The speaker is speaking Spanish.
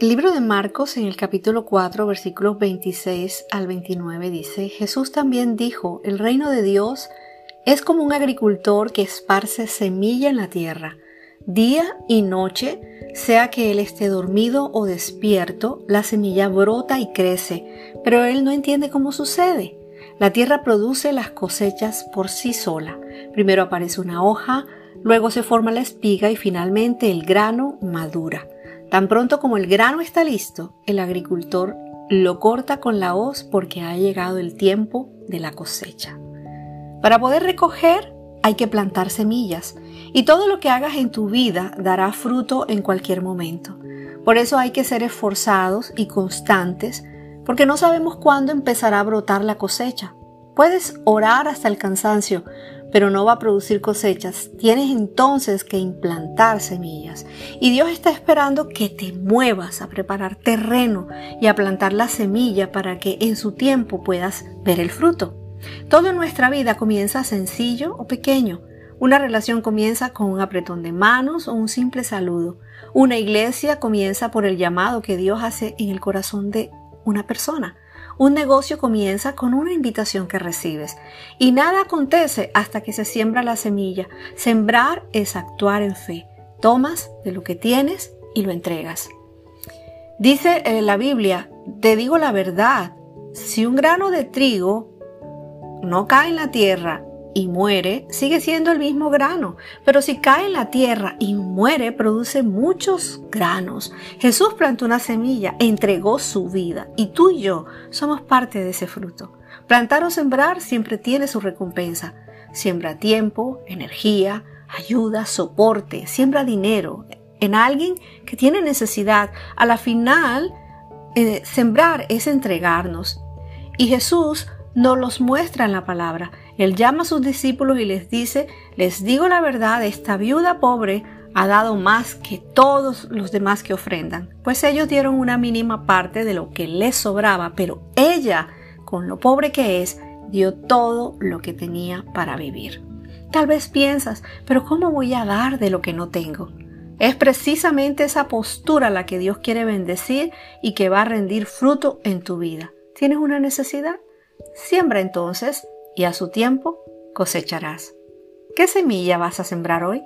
El libro de Marcos en el capítulo 4 versículos 26 al 29 dice, Jesús también dijo, el reino de Dios es como un agricultor que esparce semilla en la tierra. Día y noche, sea que él esté dormido o despierto, la semilla brota y crece, pero él no entiende cómo sucede. La tierra produce las cosechas por sí sola. Primero aparece una hoja, luego se forma la espiga y finalmente el grano madura. Tan pronto como el grano está listo, el agricultor lo corta con la hoz porque ha llegado el tiempo de la cosecha. Para poder recoger hay que plantar semillas y todo lo que hagas en tu vida dará fruto en cualquier momento. Por eso hay que ser esforzados y constantes porque no sabemos cuándo empezará a brotar la cosecha. Puedes orar hasta el cansancio, pero no va a producir cosechas. Tienes entonces que implantar semillas. Y Dios está esperando que te muevas a preparar terreno y a plantar la semilla para que en su tiempo puedas ver el fruto. Todo en nuestra vida comienza sencillo o pequeño. Una relación comienza con un apretón de manos o un simple saludo. Una iglesia comienza por el llamado que Dios hace en el corazón de una persona. Un negocio comienza con una invitación que recibes y nada acontece hasta que se siembra la semilla. Sembrar es actuar en fe. Tomas de lo que tienes y lo entregas. Dice eh, la Biblia, te digo la verdad, si un grano de trigo no cae en la tierra y muere, sigue siendo el mismo grano. Pero si cae en la tierra y muere, produce muchos granos. Jesús plantó una semilla, entregó su vida y tú y yo somos parte de ese fruto. Plantar o sembrar siempre tiene su recompensa. Siembra tiempo, energía, ayuda, soporte, siembra dinero en alguien que tiene necesidad. A la final, eh, sembrar es entregarnos. Y Jesús nos los muestra en la palabra. Él llama a sus discípulos y les dice, les digo la verdad, esta viuda pobre ha dado más que todos los demás que ofrendan, pues ellos dieron una mínima parte de lo que les sobraba, pero ella, con lo pobre que es, dio todo lo que tenía para vivir. Tal vez piensas, pero ¿cómo voy a dar de lo que no tengo? Es precisamente esa postura la que Dios quiere bendecir y que va a rendir fruto en tu vida. ¿Tienes una necesidad? Siembra entonces y a su tiempo cosecharás. ¿Qué semilla vas a sembrar hoy?